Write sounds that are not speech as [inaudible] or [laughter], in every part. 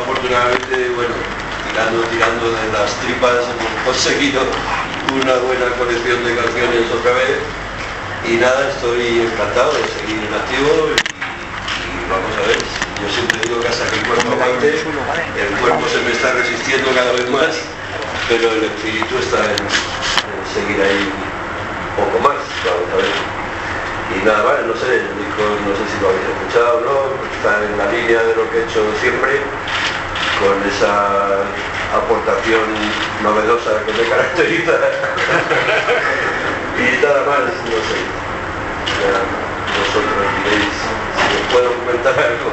afortunadamente, bueno, tirando, tirando de las tripas hemos conseguido una buena colección de canciones otra vez. Y nada, estoy encantado de seguir en activo y, vamos a ver, yo siempre digo que hasta que el cuerpo aguante, el cuerpo se me está resistiendo cada vez más, pero el espíritu está en, seguir ahí un poco más, vamos a ver. Y nada más, no sé, el disco no sé si lo habéis escuchado o no, está en la línea de lo que he hecho siempre, con esa aportación novedosa que me caracteriza. y nada más, no sé. Ya vosotros diréis si os puedo comentar algo.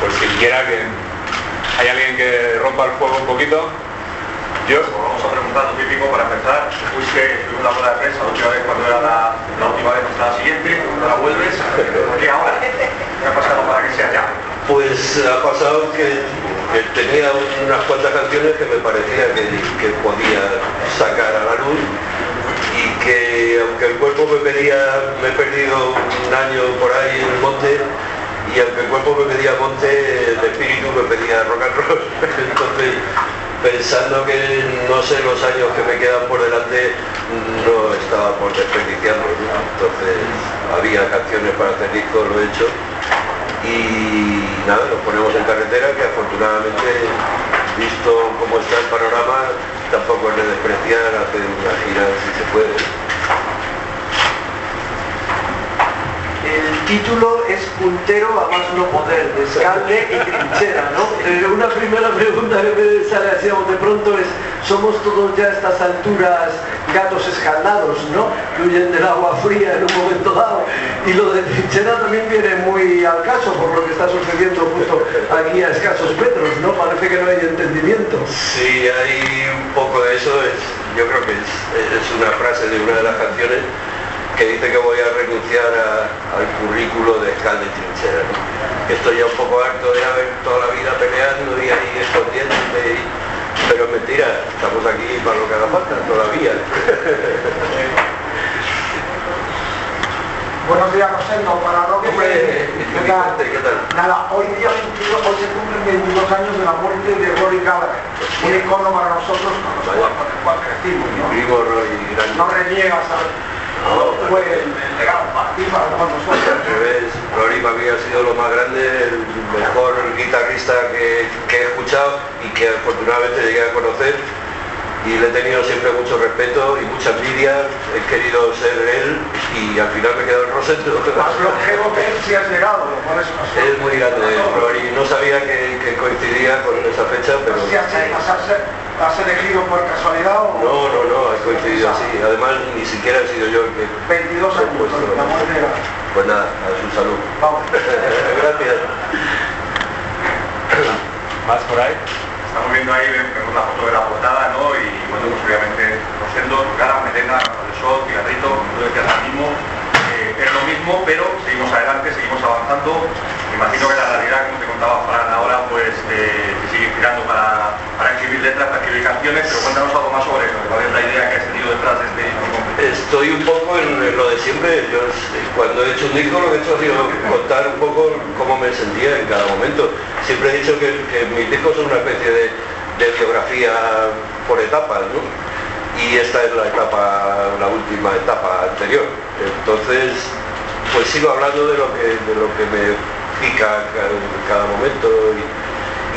Pues quien quiera que hay alguien que rompa el fuego un poquito. Yo, vamos a preguntar lo típico para empezar. Fuiste en una bola de prensa la última vez cuando era la, la última vez hasta la siguiente, ahora vuelves. ¿Por qué ahora? ¿Qué ha pasado para que sea ya? Pues ha pasado que, tenía unas cuantas canciones que me parecía que, podía sacar a la luz y que aunque el cuerpo me pedía, me he perdido un año por ahí en el monte y aunque el cuerpo me pedía monte, el espíritu me pedía rock and roll. [laughs] Entonces, pensando que no sé los años que me quedan por delante, no estaba por desperdiciarlos. Entonces, había canciones para hacer disco, lo he hecho y nada, nos ponemos en carretera que afortunadamente, visto cómo está el panorama, tampoco es de despreciar hacer una gira si se puede. El título es puntero a más no poder, descalde y trinchera, ¿no? Una primera pregunta que me sale así de pronto es, ¿somos todos ya a estas alturas gatos escaldados, ¿no? Que huyen del agua fría en un momento dado. Y lo de trinchera también viene muy al caso por lo que está sucediendo justo aquí a escasos metros, ¿no? Parece que no hay entendimiento. Sí, hay un poco de eso. yo creo que es, una frase de una de las canciones que dice que voy a renunciar al currículo de escalde y trinchera. Estoy ya un poco harto de haber toda la vida peleando y ahí escondiéndome. Pero mentira, estamos aquí para lo que haga falta todavía. [laughs] Buenos días, Rosendo, para Roque. ¿qué tal? ¿Qué tal? Nada, hoy día hoy se cumplen 22 años de la muerte de Rory Gallagher, un icono para nosotros cual crecimos, ¿no? No reniegas a no, fue. Al revés, Rory para mí ha sido lo más grande, el mejor guitarrista que, que he escuchado y que afortunadamente llegué a conocer y le he tenido siempre mucho respeto y mucha envidia, he querido ser él y al final me he quedado en Rosendo. Más longevo que él si has llegado. Es muy grande, y no sabía que, coincidía con esa fecha, pero... has, elegido por casualidad o...? No, no, no, he coincidido así, además ni siquiera he sido yo el que... 22 años, puesto, la muerte Pues nada, a su salud. Vamos. [laughs] Gracias. ¿Más por ahí? Estamos viendo ahí, vemos la foto de la portada, ¿no? Y bueno, pues obviamente Rosendo, Gara, Melena, el Sol, Cigarrito, como tú decías ahora mismo, eh, es lo mismo, pero seguimos adelante, seguimos avanzando. Imagino que la realidad, como te contaba Fran ahora, pues eh, te sigue inspirando para, para, escribir letras, para escribir canciones, pero cuéntanos algo más sobre eso, cuál es la idea que has tenido detrás de este disco. Estoy un poco en lo de siempre. Yo cuando he hecho un disco lo que he hecho ha sido contar un poco cómo me sentía en cada momento siempre he dicho que, mis discos son una especie de, biografía por etapas, ¿no? Y esta es la etapa, la última etapa anterior. Entonces, pues sigo hablando de lo que, de lo que me pica en cada momento y,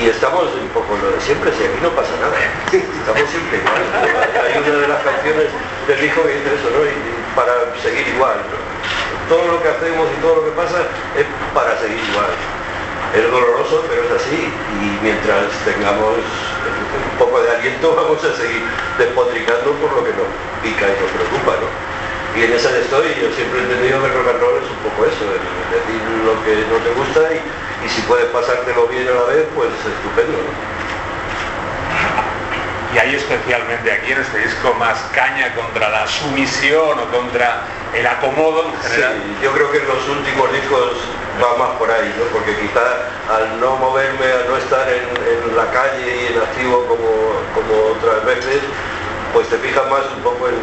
estamos un poco lo de siempre, si aquí no pasa nada, [laughs] estamos siempre igual. Hay una de las canciones del disco que dice eso, ¿no? Y, para seguir igual, Todo lo que hacemos y todo lo que pasa es para seguir igual es doloroso, pero es así. Y mientras tengamos un poco de aliento, [laughs] vamos a seguir despotricando por lo que nos pica y nos preocupa. Y en esa estoy, yo siempre he entendido que el rock and roll es un poco eso, decir lo que no te gusta y, si puedes pasártelo bien a la vez, pues estupendo, y hay especialmente aquí en este disco más caña contra la sumisión o contra el acomodo en general. Sí, yo creo que en los últimos discos va más por ahí, ¿no? porque quizá al no moverme, al no estar en, la calle y en activo como, como otras veces, pues te fijas más un poco en,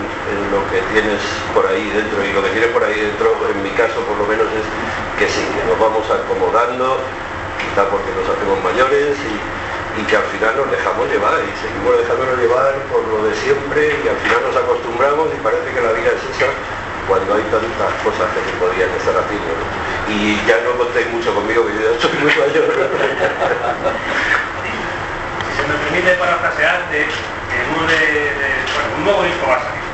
lo que tienes por ahí dentro y lo que tienes por ahí dentro, en mi caso por lo menos es que sí, que nos vamos acomodando quizá porque nos hacemos mayores y, y que al final nos dejamos llevar y seguimos dejándonos llevar por lo de siempre y al final nos acostumbramos y parece que la vida es esa cuando hay tantas cosas que se podían estar haciendo. Y ya no contéis mucho conmigo que yo ya estoy muy mayor. [laughs] Si se me permite parafrasearte, en uno de, un nuevo disco va a salir.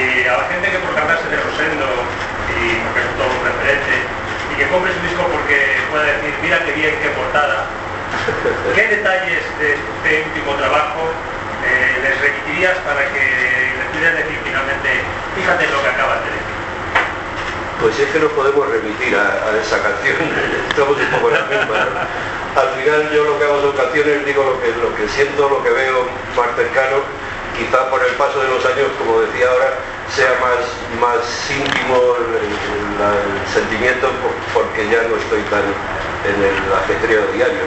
Y a la gente que por tratarse de Rosendo y porque es todo un referente, y que compre su disco porque pueda decir, mira qué bien, qué portada, ¿qué detalles de este último trabajo eh, les remitirías para que les pudieran decir finalmente, fíjate lo que acabas de decir? Pues es que nos podemos remitir a, a esa canción, [laughs] estamos un poco en la misma. ¿no? Al final yo lo que hago son canciones, digo lo que, lo que siento, lo que veo más cercano, quizá por el paso de los años, como decía ahora, sea más, más íntimo el, sentimiento por- porque ya no estoy tan en el ajetreo diario.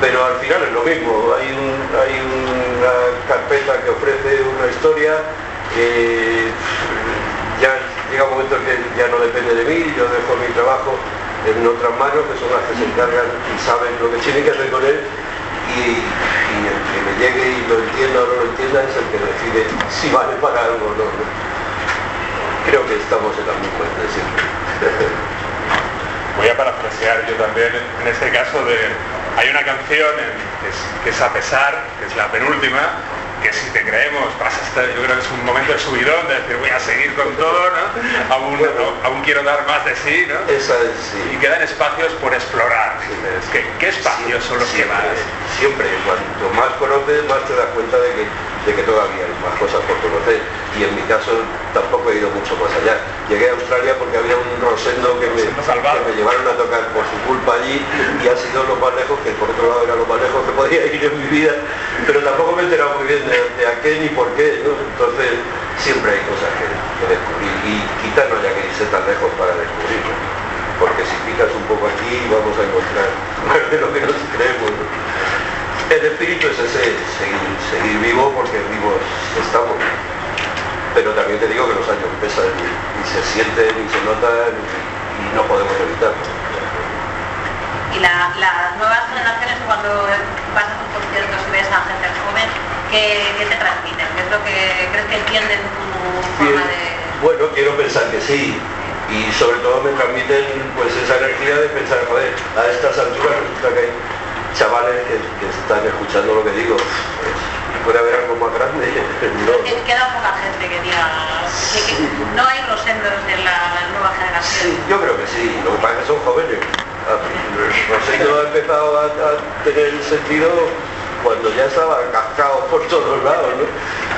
Pero al final es lo mismo, hay, un- hay una carpeta que ofrece una historia, eh, ya llega un momento en que ya no depende de mí, yo dejo mi trabajo en otras manos que son las que se encargan y saben lo que tienen que hacer con él y, que me llegue y lo entienda o no lo entienda es el que decide si vale para algo o no. Creo que estamos en la misma siempre. [laughs] Voy a parafrasear yo también en este caso de hay una canción en- que, es, que es a pesar, que es la penúltima, que si te creemos vas a estar, yo creo que es un momento de subidón, de decir voy a seguir con todo, ¿no? Aún, Bueno. aún quiero dar más de sí, ¿no? Esa es, sí. Y quedan espacios por explorar. Es que, ¿Qué espacios son los que más? siempre, cuanto más conoces, más te das cuenta de que, de que todavía hay más cosas por conocer. Y en mi caso tampoco he ido mucho más allá. Llegué a Australia porque había un rosendo que me, que me llevaron a tocar por su culpa allí y ha sido lo más lejos, que por otro lado era lo más lejos que podía [laughs] ir en mi vida. Pero tampoco me he enterado muy bien de, de a qué ni por qué. ¿no? Entonces siempre hay cosas que, que descubrir y quizás no haya que irse tan lejos para descubrirlo. Porque si picas un poco aquí vamos a encontrar [laughs] más de lo que nos creemos. Espíritu es ese, seguir, seguir vivo porque vivos estamos. Pero también te digo que los años pesan y, y se sienten y se notan y, no podemos evitarlo. Y la- las nuevas generaciones cuando vas a tus conciertos y ves a gente joven, ¿qué, qué te transmiten? ¿Qué es lo que crees que entienden tu forma de...? Bueno, quiero pensar que sí. Y sobre todo me transmiten pues esa energía de pensar, joder, a estas alturas resulta que hay chavales que, que están escuchando lo que digo. Pues, puede haber algo más grande. [laughs] No, Que queda poca gente que diga que no hay rosendos en la nueva generación. Sí, yo creo que sí. Lo que pasa es que son jóvenes. Ah, Rosendo ha empezado a, a tener sentido cuando ya estaba cascado por todos lados, ¿no?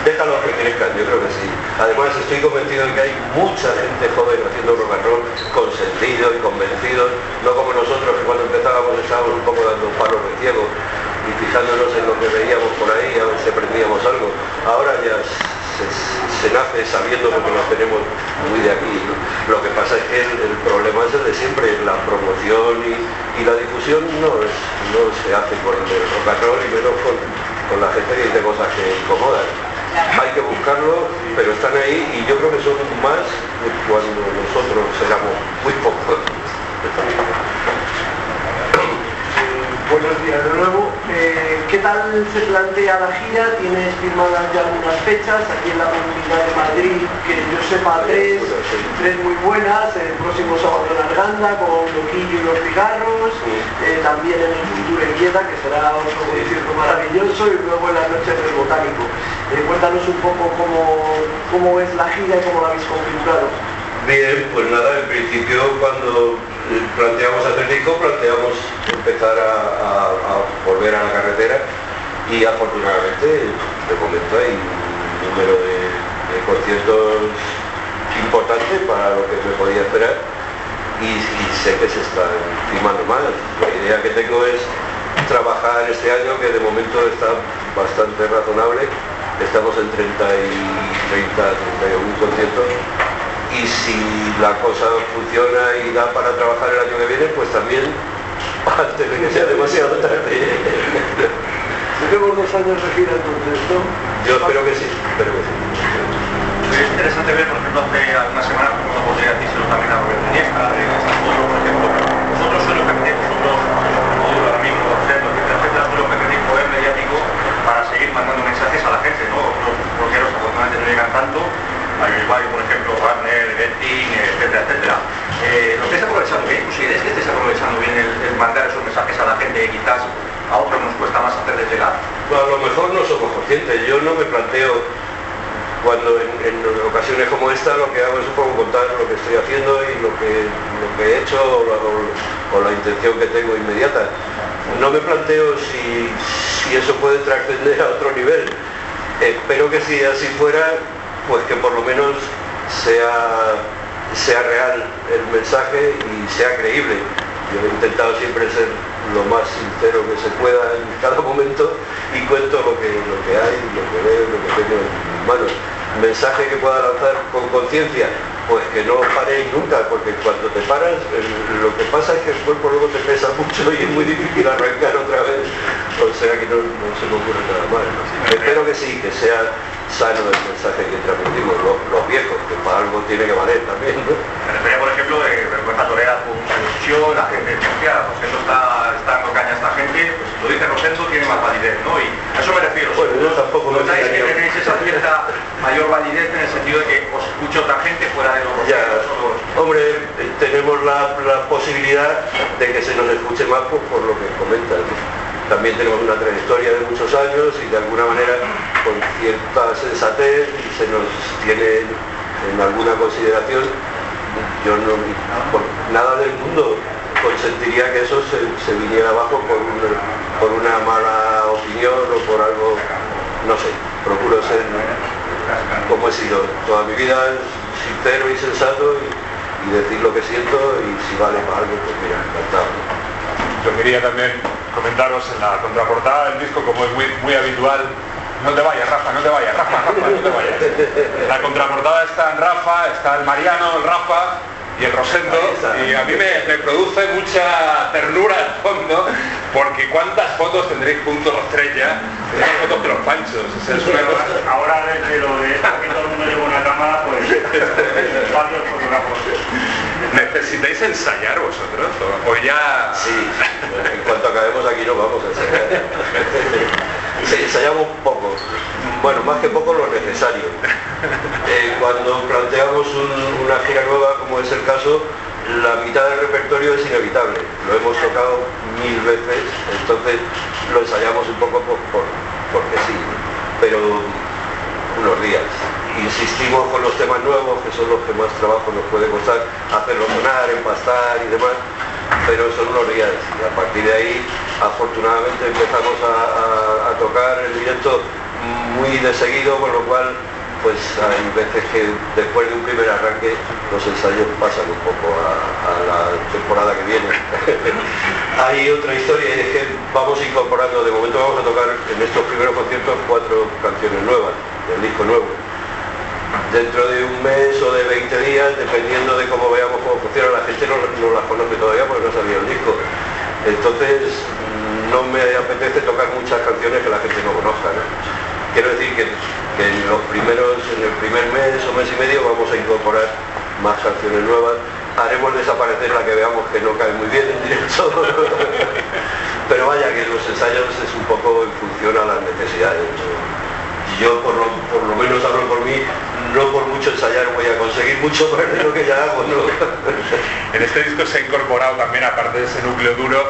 Déjalos que crezcan, yo creo que sí. Además estoy convencido de que hay mucha gente joven haciendo rock and roll con sentido y convencidos, no como nosotros que cuando empezábamos estábamos un poco dando palos de ciego y fijándonos en lo que veíamos por ahí a ver si aprendíamos algo. Ahora ya se, se nace sabiendo porque lo tenemos muy de aquí. ¿no? Lo que pasa es que el, el problema es el de siempre, la promoción y, y la difusión no, es- no se hace con el rock and roll y menos con, con la gente que dice cosas que incomodan. Hay que buscarlo, pero están ahí y yo creo que son más de cuando nosotros éramos muy pocos. Buenos días de nuevo. Eh, ¿Qué tal se plantea la gira? ¿Tienes firmadas ya algunas fechas aquí en la comunidad de Madrid? Que yo sepa tres, tres muy buenas. El próximo sábado en Arganda con Loquillo y los cigarros. Eh, también en el Cultura Inquieta, que será otro concierto maravilloso. Y luego en las noches del Botánico. Eh, cuéntanos un poco cómo, cómo ves la gira y cómo la habéis configurado. Bien, pues nada, en principio cuando eh, planteamos hacer disco, planteamos empezar a, volver a la carretera y afortunadamente de momento hay un número de, conciertos importante para lo que me podía esperar y, sé que se están firmando más. La idea que tengo es trabajar este año que de momento está bastante razonable. Estamos en 30 y 30, 31 conciertos y si la cosa funciona y da para trabajar el año que viene, pues también [laughs] antes de que sea demasiado tarde. ¿Tenemos dos años de gira entonces, no? Yo espero que sí, espero que sí. Es interesante ver, por ejemplo, hace algunas semanas, como no podría decírselo también a Roberto Niesca, a Santoro, por ejemplo, vosotros sois los que tenéis vosotros, ahora mismo, etcétera, etcétera, sois los que tenéis poder mediático para seguir mandando mensajes a la gente, ¿no? Los blogueros afortunadamente no llegan tanto, hay por ejemplo, Warner, Betting, etcétera, etcétera. Eh, ¿Lo estáis aprovechando bien? ¿Consideráis que estáis aprovechando bien el, mandar esos mensajes a la gente y quizás a otros nos cuesta más hacer desde la... Bueno, a lo mejor no somos conscientes. Yo no me planteo cuando en, ocasiones como esta lo que hago es un poco contar lo que estoy haciendo y lo que, he hecho o la, intención que tengo inmediata. No me planteo si, si eso puede trascender a otro nivel. Espero que si así fuera, pues que por lo menos sea, sea real el mensaje y sea creíble. Yo he intentado siempre ser lo más sincero que se pueda en [laughs] cada momento y cuento lo que, lo que hay, lo que veo, lo que tengo en mis manos. Mensaje que pueda lanzar con conciencia, pues que no paréis nunca, porque cuando te paras, lo que pasa es que el cuerpo luego te pesa [laughs] mucho y es muy difícil arrancar otra vez. O sea que no, no se me ocurre nada más. Espero que sí, que sea sano el mensaje que transmitimos los, los viejos, que para algo tiene que valer también, ¿no? Me refería, por ejemplo, de vergüenza torera con ilusión, la gente decía, Rosendo está, está dando caña a esta gente, pues si lo dice Rosendo tiene más validez, ¿no? Y a eso me refiero. Bueno, yo tampoco me notáis que tenéis esa cierta mayor validez en el sentido de que os escucha otra gente fuera de los Rosendos los... hombre, eh, tenemos la, la posibilidad de que se nos escuche más por, por lo que comentas. ¿no? También tenemos una trayectoria de muchos años y de alguna manera con cierta sensatez se nos tiene en alguna consideración. Yo no, nada del mundo consentiría que eso se, viniera abajo por, por una mala opinión o por algo, no sé, procuro ser como he sido toda mi vida, sincero y sensato y, y decir lo que siento y si vale para algo, pues mira, encantado. Yo quería también comentaros en la contraportada del disco, como es muy, muy habitual, no te vayas, Rafa, no te vayas, Rafa, Rafa, no te vayas. En la contraportada está Rafa, está el Mariano, el Rafa y el Rosendo, y a mí me, me produce mucha ternura al fondo, porque cuántas fotos tendréis juntos los tres ya, fotos de los panchos, o sea, es una cosa... Ahora desde lo de pues [laughs] varios fotógrafos. ¿Necesitáis ensayar vosotros? ¿O, o ya...? Sí, en cuanto acabemos aquí no vamos a ensayar. Sí, ensayamos poco, bueno, más que poco lo necesario. Eh, cuando planteamos un- una gira nueva, como es el caso, la mitad del repertorio es inevitable. Lo hemos tocado mil veces, entonces lo ensayamos un poco por, por- porque sí, pero unos días. Insistimos con los temas nuevos, que son los que más trabajo nos puede costar, hacerlos sonar, empastar y demás, pero son días. Y a partir de ahí, afortunadamente, empezamos a tocar el directo muy de seguido, con lo cual, pues hay veces que después de un primer arranque, los ensayos pasan un poco a, a la temporada que viene. [laughs] hay otra historia y es que vamos incorporando, de momento vamos a tocar en estos primeros conciertos cuatro canciones nuevas, del disco nuevo dentro de un mes o de 20 días, dependiendo de cómo veamos cómo funciona, la gente no, las conoce todavía porque no sabía el disco. Entonces, no me apetece tocar muchas canciones que la gente no conozca. ¿no? Quiero decir que, en los primeros, en el primer mes o mes y medio vamos a incorporar más canciones nuevas. Haremos desaparecer la que veamos que no cae muy bien en directo. [laughs] Pero vaya que los ensayos es un poco en función a las necesidades. yo por lo, por lo menos hablo por mí, no por mucho ensayar voy a conseguir mucho más de lo que ya hago, ¿no? [laughs] En este disco se ha incorporado también, aparte de ese núcleo duro,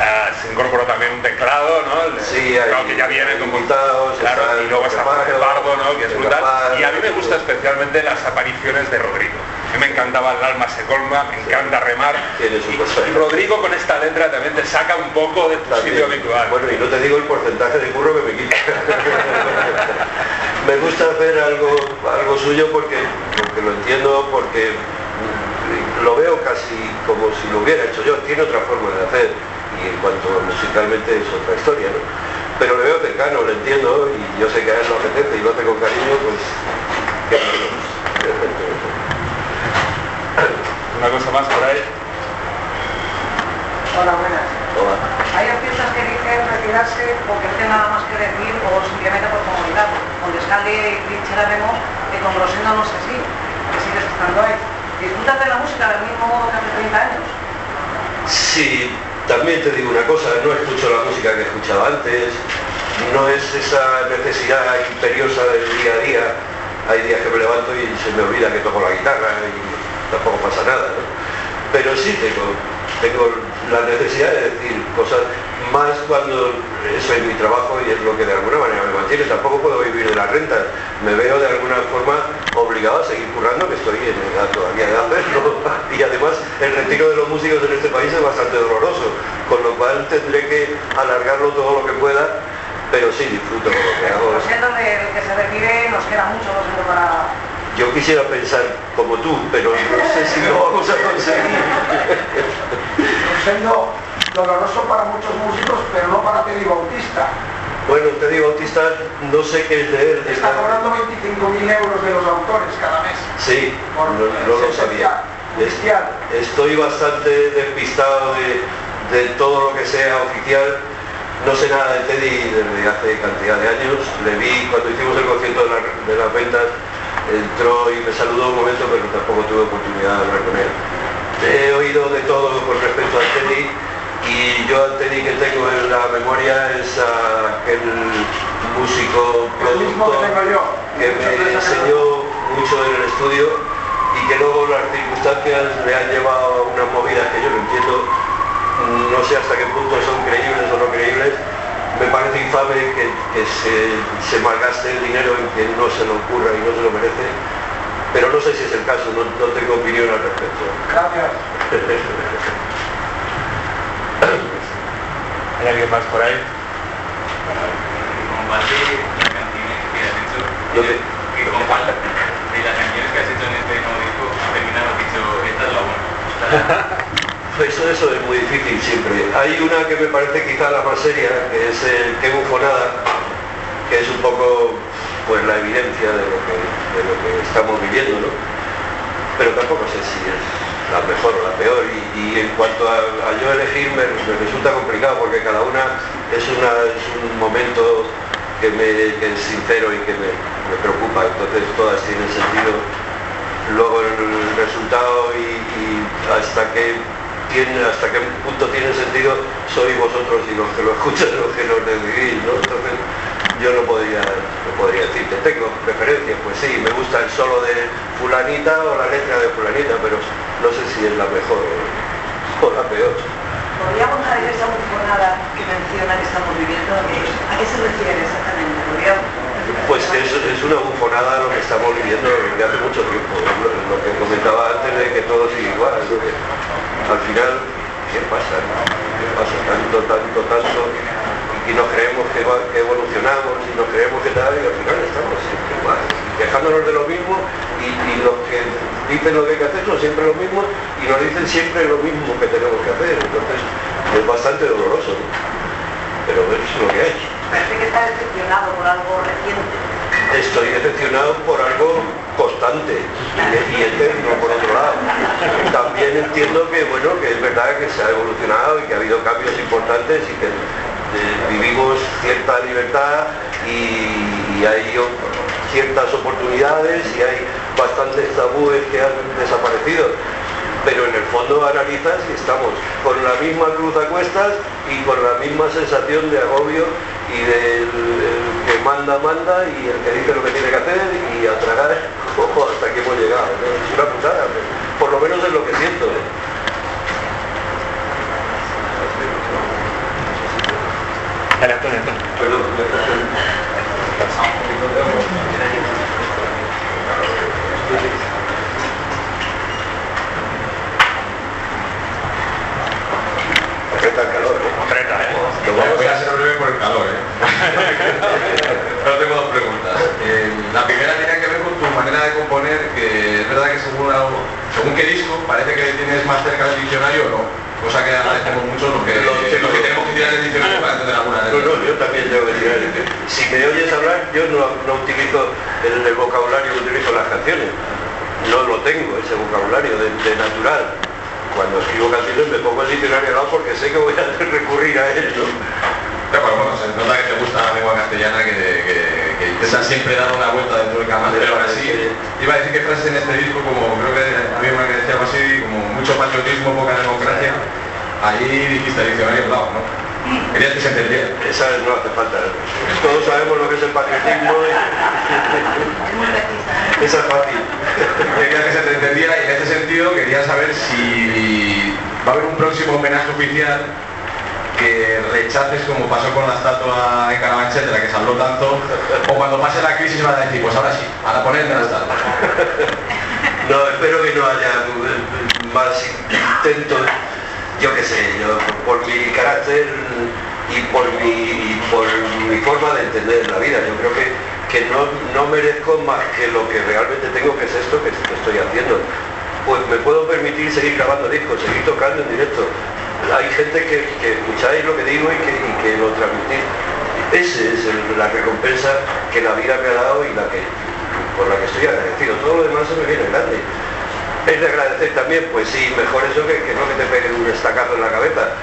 eh, se incorporó también un teclado, ¿no? El Sí, teclado hay que ya viene como invitados, claro, y luego está Jorge Pardo, ¿no? Que es brutal. Y a mí me gusta especialmente las apariciones de Rodrigo. A mí me encantaba el alma se colma, me encanta remar. Y cosa. Rodrigo con esta letra también te saca un poco de tu También. sitio habitual. Bueno, y no te digo el porcentaje de curro que me quita. [laughs] me gusta hacer algo, algo suyo porque, porque lo entiendo, porque lo veo casi como si lo hubiera hecho yo. Tiene otra forma de hacer y en cuanto musicalmente es otra historia, ¿no? Pero le veo cercano, lo entiendo y yo sé que a él lo apetece y lo hace con cariño, pues que. Una cosa más por ahí. Hola, buenas. Hola. Hay artistas que dicen retirarse porque no tienen nada más que decir o simplemente por comodidad. Con Descalde y Trinchera vemos que con Rosendo no es así, que sigues estando ahí. ¿Disfrutas de la música del mismo modo que hace 30 años? Sí, también te digo una cosa, no escucho la música que escuchaba antes, no es esa necesidad imperiosa del día a día. Hay días que me levanto y se me olvida que toco la guitarra y tampoco pasa nada, ¿no? Pero sí tengo, tengo la necesidad de decir cosas más cuando eso es mi trabajo y es lo que de alguna Tampoco puedo vivir de las rentas. Me veo de alguna forma obligado a seguir currando, que estoy en edad todavía de hacerlo. [laughs] Y además el retiro de los músicos en este país es bastante doloroso, con lo cual tendré que alargarlo todo lo que pueda, pero sí disfruto de lo que hago. Siendo del que se retire, nos queda mucho no para... Yo quisiera pensar como tú, pero no sé si lo vamos a conseguir. siendo doloroso para muchos músicos, pero no para Teddy Bautista. Bueno, Teddy Bautista no sé qué es de él. Está cobrando 25.000 euros de los autores cada mes. Sí, Por no, no lo sabía. Oficial. Estoy bastante despistado de, de todo lo que sea oficial. No sé nada de Teddy desde hace cantidad de años. Le vi cuando hicimos el concierto de, la- de las ventas, entró y me saludó un momento, pero tampoco tuve oportunidad de hablar con él. He oído de todo con respecto a Teddy y yo al Teddy que tengo en la memoria es aquel músico que productor que me enseñó mucho en el estudio y que luego las circunstancias le han llevado a unas movidas que yo no entiendo, no sé hasta qué punto son creíbles o no creíbles. Me parece infame que, que se, se malgaste el dinero en quien no se lo ocurra y no se lo merece, pero no sé si es el caso, no, no tengo opinión al respecto. Gracias. [laughs] ¿Hay alguien más por ahí? Comparte las canciones que has hecho. Que- de las canciones que has hecho en este nuevo disco, terminado dicho, esta es la buena. [laughs] Eso, eso es muy difícil siempre. Hay una que me parece quizá la más seria, que es el Qué bufonada, que es un poco pues la evidencia de lo que, de lo que estamos viviendo, ¿no? Pero tampoco sé si es la mejor o la peor. Y, en cuanto a, yo elegir me, resulta complicado porque cada una es, un momento que, me, que es sincero y que me, me preocupa. Entonces todas tienen sentido luego el resultado y, hasta qué tiene, hasta qué punto tiene sentido sois vosotros y los que lo escuchan los que lo decidís, ¿no? Entonces yo no podría, no podría decir que tengo preferencias, pues sí, me gusta el solo de fulanita o la letra de fulanita, pero no sé si es la mejor o la peor. ¿Podría contar esa bufonada que menciona que estamos viviendo? ¿A qué se refiere exactamente? ¿Podría Pues es, es una bufonada lo que estamos viviendo desde hace mucho tiempo. Lo, lo que comentaba antes de que todo sigue igual. al final, ¿qué pasa? ¿Qué pasa? Tanto, tanto, tanto. Y nos creemos que, evolucionamos y nos creemos que tal, y al final estamos siempre igual. Quejándonos de lo mismo y, y los que dicen lo que hay que hacer son siempre lo mismo y nos dicen siempre lo mismo que tenemos que hacer. Entonces es bastante doloroso. ¿no? Pero es lo que hay. Parece que está decepcionado por algo reciente. Estoy decepcionado por algo constante y, eterno por otro lado. También entiendo que bueno que es verdad que se ha evolucionado y que ha habido cambios importantes y que vivimos cierta libertad y, hay ciertas oportunidades y hay bastantes tabúes que han desaparecido. Pero en el fondo analizas y estamos con la misma cruz a cuestas y con la misma sensación de agobio y del el que manda, manda y el que dice lo que tiene que hacer y a tragar [laughs] ojo, hasta que hemos llegado. Es una putada, por lo menos es lo que siento. Dale, Antonio, Antonio. Perdón. Aprieta el calor, ¿eh? Aprieta, ¿eh? Lo Voy a ser breve por el calor, ¿eh? [laughs] Pero tengo dos preguntas. Eh, la primera tiene que ver con tu manera de componer, que es verdad que según, algo- según qué disco parece que tienes más cerca del diccionario o no. Cosa que agradecemos mucho los que, Lo- los que tenemos que tirar el diccionario para entender alguna No, letra. no, yo también tengo que decir, si me oyes hablar, yo no, no utilizo el, el vocabulario que utilizo las canciones. No lo tengo, ese vocabulario de, de natural. Cuando escribo canciones me pongo el diccionario al lado porque sé que voy a [laughs] recurrir a él, ¿no? Pero bueno, bueno, se nota que te gusta la lengua castellana, que, que, que intentas siempre dar una vuelta dentro del canal, pero aún así, iba a decir que frases en este disco, como creo que había una que decía algo así, como mucho patriotismo, poca democracia, ahí dijiste diccionario al lado, ¿no? Querías que se entendiera. Esa no hace falta. Todos sabemos lo que es el patriotismo y esa es fácil. Quería que se te entendiera y en ese sentido quería saber si va a haber un próximo homenaje oficial que rechaces como pasó con la estatua en Carabanchel de la que se habló tanto, o cuando pase la crisis van a decir, pues ahora sí, ahora ponerme la estatua. [laughs] No, espero que no haya más intentos, yo qué sé, yo por mi carácter y por mi, y por mi forma de entender la vida, yo creo que, que no, no merezco más que lo que realmente tengo, que es esto que, que estoy haciendo. Pues me puedo permitir seguir grabando discos, seguir tocando en directo. Hay gente que, que escucháis lo que digo y que, lo transmitís. Esa es la recompensa que la vida me ha dado y la que, por la que estoy agradecido. Todo lo demás se me viene grande. Es de agradecer también, pues sí, mejor eso que, que no que te peguen un estacazo en la cabeza.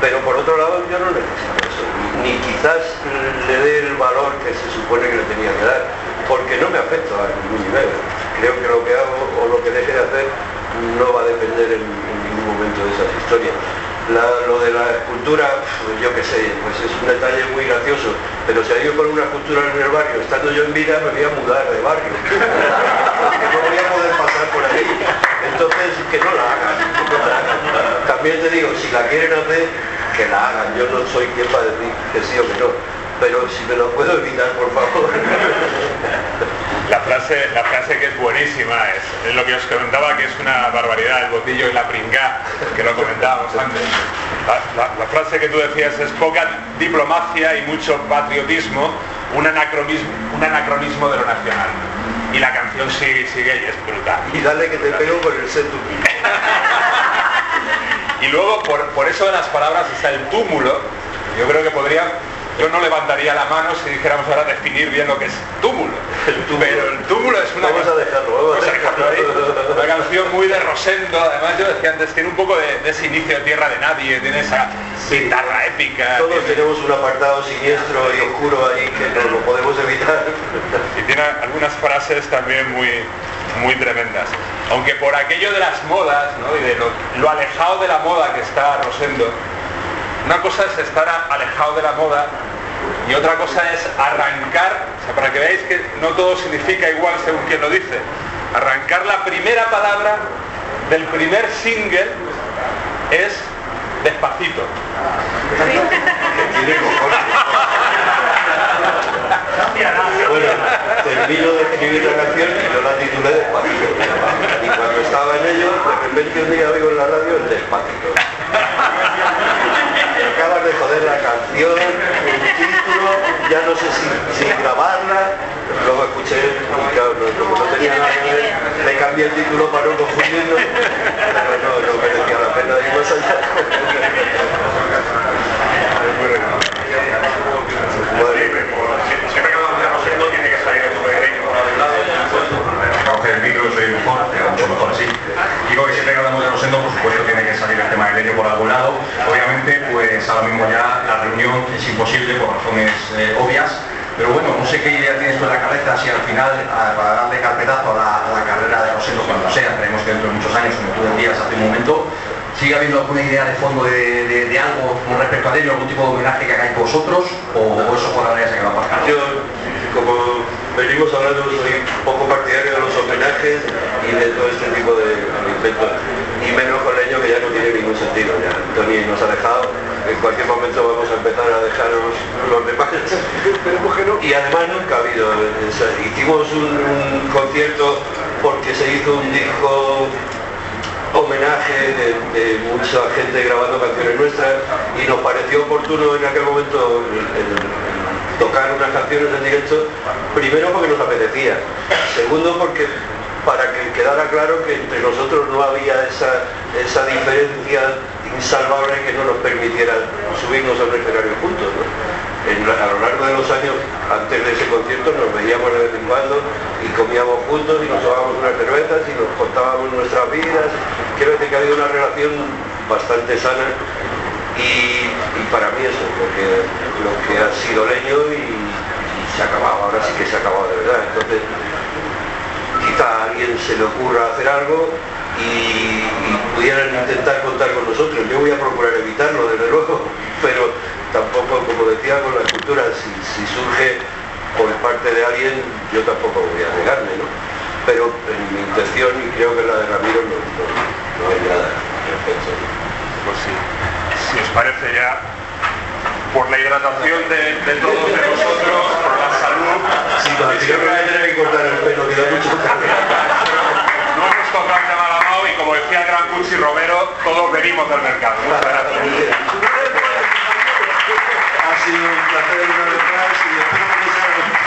Pero por otro lado yo no necesito eso, ni quizás le dé el valor que se supone que le tenía que dar, porque no me afecta a ningún nivel. Creo que lo que hago o lo que deje de hacer no va a depender en, en ningún momento de esas historias. Lo de la escultura, pues yo qué sé, pues es un detalle muy gracioso, pero si hay con una escultura en el barrio, estando yo en vida, me voy a mudar de barrio. [laughs] No voy a poder pasar por ahí. Entonces, que no la hagan. no la hagan. También te digo, si la quieren hacer, que la hagan. Yo no soy quien para decir que sí o que no. Pero si me lo puedo evitar, por favor. [laughs] La frase, la frase que es buenísima es, es lo que os comentaba que es una barbaridad, el botillo y la pringá, que lo comentábamos antes. La, la- la frase que tú decías es poca diplomacia y mucho patriotismo, un anacronismo, un anacronismo de lo nacional. Y la canción sigue y sigue y es brutal. Y dale que te pego con el setu. [laughs] Y luego, por, por eso de las palabras está el túmulo. Yo creo que podría, yo no levantaría la mano si dijéramos ahora definir bien lo que es túmulo. Pero el túmulo es una... Vamos a dejarlo, vamos a Vamos a dejarlo ahí. dejarlo. Una canción muy de Rosendo, además yo decía antes, tiene un poco de, de ese inicio de Tierra de Nadie, tiene esa guitarra épica. Todos tiene- tenemos un apartado siniestro y oscuro ahí que no lo podemos evitar. y tiene algunas frases también muy muy tremendas aunque por aquello de las modas ¿no? y de lo, lo alejado de la moda que está Rosendo una cosa es estar alejado de la moda y otra cosa es arrancar o sea, para que veáis que no todo significa igual según quien lo dice arrancar la primera palabra del primer single es despacito. Bueno, termino de escribir la canción y yo la titulé Despacito. Y cuando estaba en ello, de repente un día oigo en la radio el Despacito. Acabas de joder la canción, el título, ya no sé si, si grabarla. Luego escuché, no, tenía nada que ver, le cambié el título para no confundirnos, pero no, no merecía la pena ir más allá. Siempre que hablamos de Rosendo tiene que salir el pequeño por un lado, coger el micro, soy mejor, queda mucho mejor así. Digo que siempre que hablamos de Rosendo, por supuesto, tiene que salir el tema del leño por algún lado. Obviamente, pues ahora mismo ya la reunión es imposible por razones eh, obvias. Pero bueno, no sé qué idea tienes tú en la cabeza, si al final, a- para darle carpetazo a la, a la carrera de Rosendo cuando sea, creemos que dentro de muchos años, como tú decías hace un momento, ¿sigue habiendo alguna idea de fondo de, de- de algo con respecto a ello, algún tipo de homenaje que hagáis vosotros, o, o eso por ahora ya se queda aparcado? Yo, como venimos hablando, soy un poco partidario de los homenajes y de todo este tipo de inventos. Y menos con Leño que ya no tiene ningún sentido. Ya Tony nos ha dejado. En cualquier momento vamos a empezar a dejaros los demás. [laughs] Y además nunca ha habido. esa- Hicimos un, un concierto porque se hizo un disco homenaje de, mucha gente grabando canciones nuestras y nos pareció oportuno en aquel momento tocar unas canciones en directo, primero porque nos apetecía, segundo porque para que quedara claro que entre nosotros no había esa, esa diferencia insalvable que no nos permitiera subirnos a un escenario juntos. a lo largo de los años, antes de ese concierto, nos veíamos de vez en y comíamos juntos y nos tomábamos unas cervezas y nos contábamos nuestras vidas. Decir que ha habido una relación bastante sana y, para mí eso es lo que, lo que ha sido leño y, se ha acabado, ahora sí que se ha acabado de verdad. Entonces, quizá a alguien se le ocurra hacer algo y, y pudieran intentar contar con nosotros. Yo voy a procurar evitarlo, desde luego, [laughs] pero tampoco, como decía, con la cultura, si, si surge por parte de alguien, yo tampoco voy a negarme, ¿no? pero en mi intención y creo que la de Ramiro no, no, no hay nada respecto. Pues sí, si os parece ya, por la hidratación de, todos de vosotros, por la salud, sí, si yo me voy a tener que cortar el pelo, queda mucho [laughs] No hemos tocado el tema y como decía gran Cuchi Romero, todos venimos del mercado. Muchas gracias. Ha sido un placer una vez más y espero que